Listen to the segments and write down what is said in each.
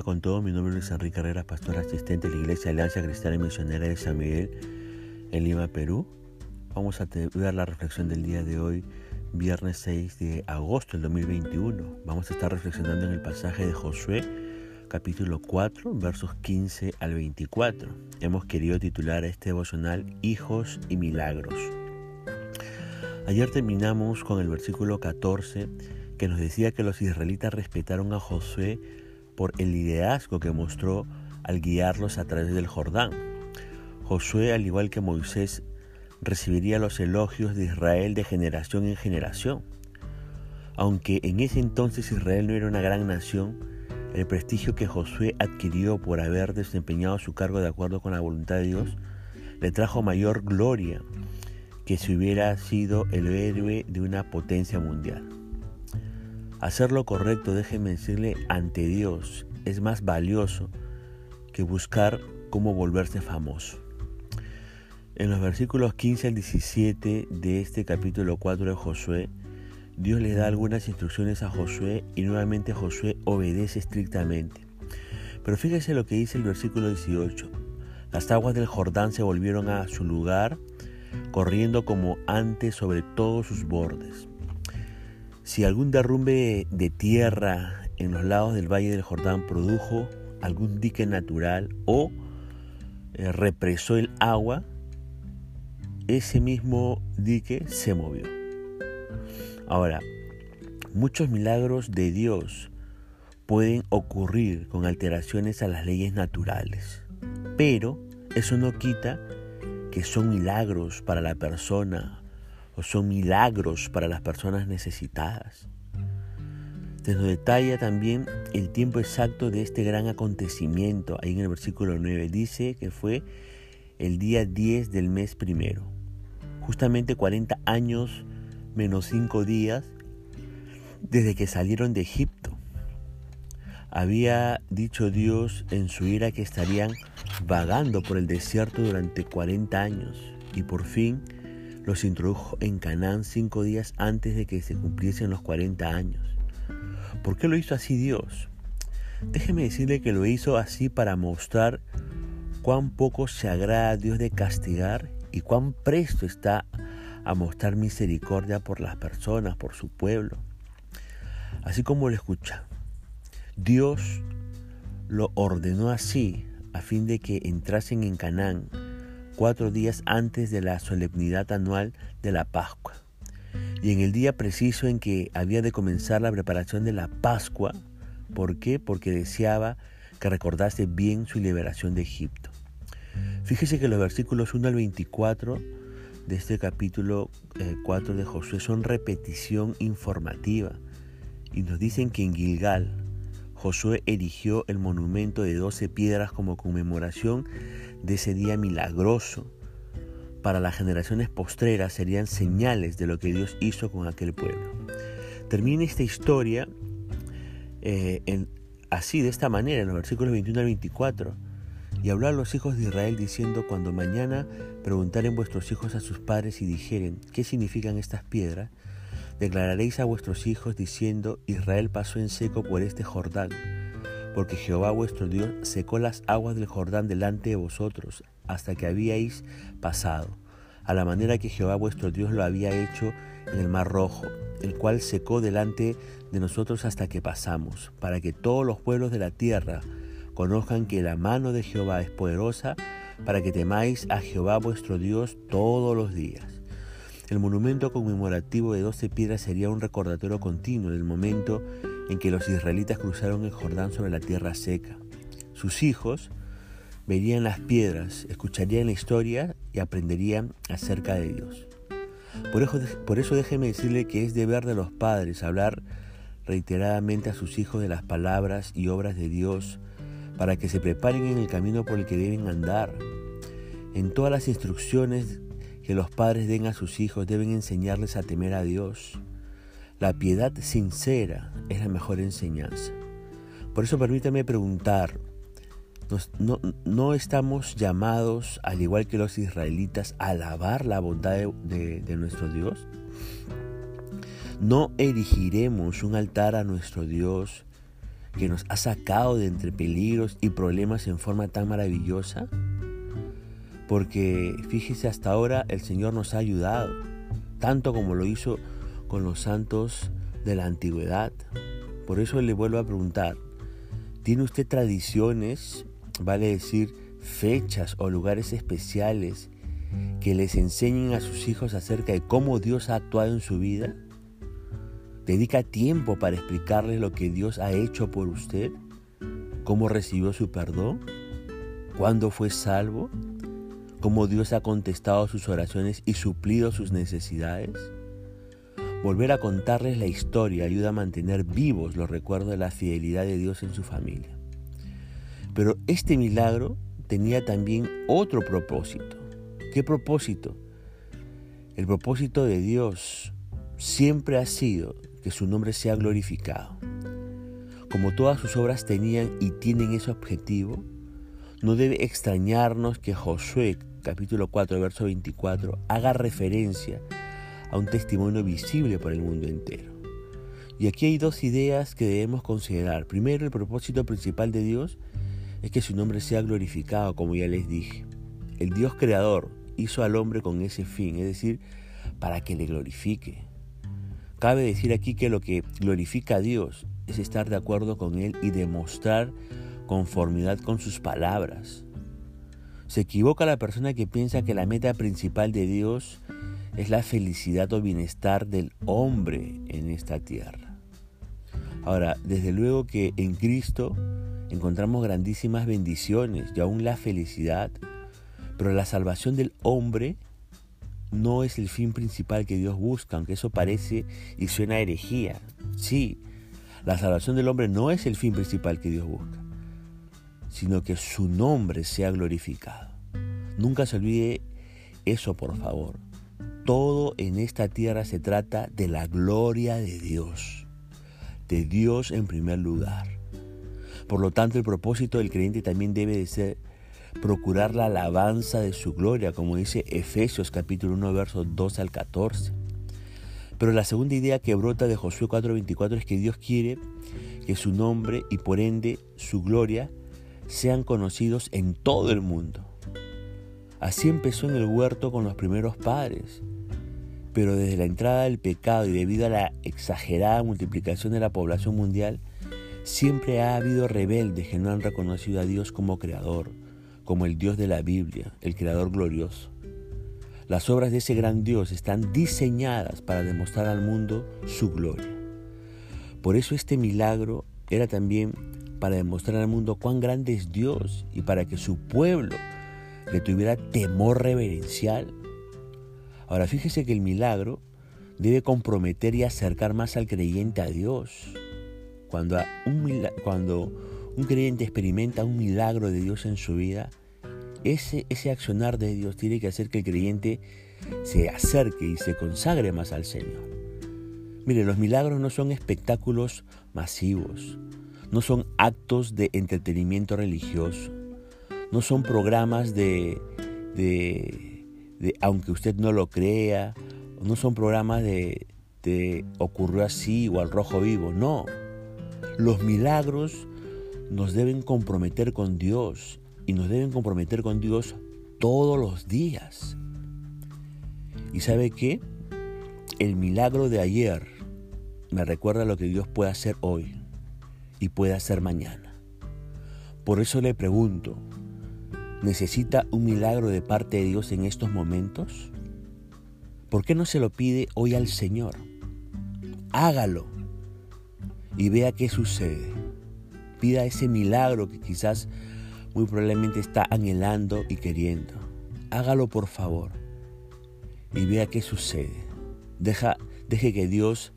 con todo. Mi nombre es Enrique Herrera, pastor asistente de la Iglesia Alianza Cristiana y Misionera de San Miguel en Lima, Perú. Vamos a ver la reflexión del día de hoy, viernes 6 de agosto del 2021. Vamos a estar reflexionando en el pasaje de Josué, capítulo 4, versos 15 al 24. Hemos querido titular este devocional Hijos y Milagros. Ayer terminamos con el versículo 14 que nos decía que los israelitas respetaron a Josué por el liderazgo que mostró al guiarlos a través del Jordán. Josué, al igual que Moisés, recibiría los elogios de Israel de generación en generación. Aunque en ese entonces Israel no era una gran nación, el prestigio que Josué adquirió por haber desempeñado su cargo de acuerdo con la voluntad de Dios le trajo mayor gloria que si hubiera sido el héroe de una potencia mundial. Hacer lo correcto, déjeme decirle, ante Dios es más valioso que buscar cómo volverse famoso. En los versículos 15 al 17 de este capítulo 4 de Josué, Dios le da algunas instrucciones a Josué y nuevamente Josué obedece estrictamente. Pero fíjese lo que dice el versículo 18. Las aguas del Jordán se volvieron a su lugar, corriendo como antes sobre todos sus bordes. Si algún derrumbe de tierra en los lados del Valle del Jordán produjo algún dique natural o eh, represó el agua, ese mismo dique se movió. Ahora, muchos milagros de Dios pueden ocurrir con alteraciones a las leyes naturales, pero eso no quita que son milagros para la persona o son milagros para las personas necesitadas. Se nos detalla también el tiempo exacto de este gran acontecimiento. Ahí en el versículo 9 dice que fue el día 10 del mes primero. Justamente 40 años menos 5 días desde que salieron de Egipto. Había dicho Dios en su ira que estarían vagando por el desierto durante 40 años y por fin los introdujo en Canaán cinco días antes de que se cumpliesen los 40 años. ¿Por qué lo hizo así Dios? Déjeme decirle que lo hizo así para mostrar cuán poco se agrada a Dios de castigar y cuán presto está a mostrar misericordia por las personas, por su pueblo. Así como lo escucha, Dios lo ordenó así a fin de que entrasen en Canaán cuatro días antes de la solemnidad anual de la Pascua. Y en el día preciso en que había de comenzar la preparación de la Pascua, ¿por qué? Porque deseaba que recordase bien su liberación de Egipto. Fíjese que los versículos 1 al 24 de este capítulo 4 eh, de Josué son repetición informativa y nos dicen que en Gilgal Josué erigió el monumento de doce piedras como conmemoración de ese día milagroso. Para las generaciones postreras serían señales de lo que Dios hizo con aquel pueblo. Termina esta historia eh, así, de esta manera, en los versículos 21 al 24. Y habló a los hijos de Israel diciendo, cuando mañana preguntaren vuestros hijos a sus padres y dijeren, ¿qué significan estas piedras? Declararéis a vuestros hijos diciendo, Israel pasó en seco por este Jordán, porque Jehová vuestro Dios secó las aguas del Jordán delante de vosotros, hasta que habíais pasado, a la manera que Jehová vuestro Dios lo había hecho en el mar rojo, el cual secó delante de nosotros hasta que pasamos, para que todos los pueblos de la tierra conozcan que la mano de Jehová es poderosa, para que temáis a Jehová vuestro Dios todos los días. El monumento conmemorativo de doce piedras sería un recordatorio continuo del momento en que los israelitas cruzaron el Jordán sobre la tierra seca. Sus hijos verían las piedras, escucharían la historia y aprenderían acerca de Dios. Por eso, por eso déjeme decirle que es deber de los padres hablar reiteradamente a sus hijos de las palabras y obras de Dios para que se preparen en el camino por el que deben andar. En todas las instrucciones que los padres den a sus hijos deben enseñarles a temer a Dios. La piedad sincera es la mejor enseñanza. Por eso permítame preguntar, no, estamos llamados, al igual que los israelitas, a alabar la bondad de nuestro Dios? ¿No erigiremos un altar a nuestro Dios que nos ha sacado de entre peligros y problemas en forma tan maravillosa? Porque fíjese, hasta ahora el Señor nos ha ayudado, tanto como lo hizo con los santos de la antigüedad. Por eso le vuelvo a preguntar, ¿tiene usted tradiciones, vale decir, fechas o lugares especiales que les enseñen a sus hijos acerca de cómo Dios ha actuado en su vida? ¿Dedica tiempo para explicarles lo que Dios ha hecho por usted? ¿Cómo recibió su perdón? ¿Cuándo fue salvo? ¿Cómo Dios ha contestado sus oraciones y suplido sus necesidades? Volver a contarles la historia ayuda a mantener vivos los recuerdos de la fidelidad de Dios en su familia. Pero este milagro tenía también otro propósito. ¿Qué propósito? El propósito de Dios siempre ha sido que su nombre sea glorificado. Como todas sus obras tenían y tienen ese objetivo, no debe extrañarnos que Josué capítulo 4 verso 24 haga referencia a un testimonio visible por el mundo entero. Y aquí hay dos ideas que debemos considerar. Primero, el propósito principal de Dios es que su nombre sea glorificado, como ya les dije. El Dios creador hizo al hombre con ese fin, es decir, para que le glorifique. Cabe decir aquí que lo que glorifica a Dios es estar de acuerdo con Él y demostrar conformidad con sus palabras. Se equivoca la persona que piensa que la meta principal de Dios es la felicidad o bienestar del hombre en esta tierra. Ahora, desde luego que en Cristo encontramos grandísimas bendiciones y aún la felicidad, pero la salvación del hombre no es el fin principal que Dios busca, aunque eso parece y suena a herejía. Sí, la salvación del hombre no es el fin principal que Dios busca, sino que su nombre sea glorificado. Nunca se olvide eso, por favor. Todo en esta tierra se trata de la gloria de Dios, de Dios en primer lugar. Por lo tanto, el propósito del creyente también debe de ser procurar la alabanza de su gloria, como dice Efesios capítulo 1, versos 2 al 14. Pero la segunda idea que brota de Josué 4:24 es que Dios quiere que su nombre y por ende su gloria sean conocidos en todo el mundo. Así empezó en el huerto con los primeros padres, pero desde la entrada del pecado y debido a la exagerada multiplicación de la población mundial, siempre ha habido rebeldes que no han reconocido a Dios como creador, como el Dios de la Biblia, el Creador glorioso. Las obras de ese gran Dios están diseñadas para demostrar al mundo su gloria. Por eso este milagro era también para demostrar al mundo cuán grande es Dios y para que su pueblo le tuviera temor reverencial. Ahora fíjese que el milagro debe comprometer y acercar más al creyente a Dios. Cuando un, creyente experimenta un milagro de Dios en su vida, ese, ese accionar de Dios tiene que hacer que el creyente se acerque y se consagre más al Señor. Mire, los milagros no son espectáculos masivos, no son actos de entretenimiento religioso, no son programas de, de, aunque usted no lo crea, no son programas de ocurrió así o al rojo vivo, no. Los milagros nos deben comprometer con Dios y nos deben comprometer con Dios todos los días. ¿Y sabe qué? El milagro de ayer me recuerda lo que Dios puede hacer hoy y puede hacer mañana. Por eso le pregunto, ¿necesita un milagro de parte de Dios en estos momentos? ¿Por qué no se lo pide hoy al Señor? Hágalo y vea qué sucede pida ese milagro que quizás muy probablemente está anhelando y queriendo. Hágalo por favor y vea qué sucede. Deja, deje que Dios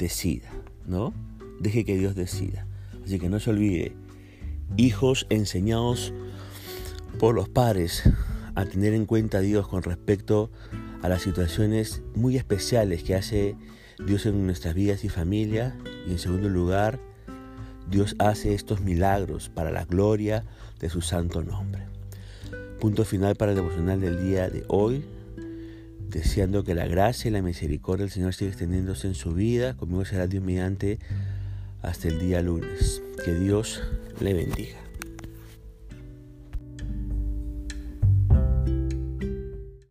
decida, ¿no? Deje que Dios decida. Así que no se olvide, hijos enseñados por los padres a tener en cuenta a Dios con respecto a las situaciones muy especiales que hace Dios en nuestras vidas y familia. Y en segundo lugar, Dios hace estos milagros para la gloria de su santo nombre. Punto final para el devocional del día de hoy, deseando que la gracia y la misericordia del Señor siga extendiéndose en su vida. Conmigo será Dios mediante Hasta el día lunes. Que Dios le bendiga.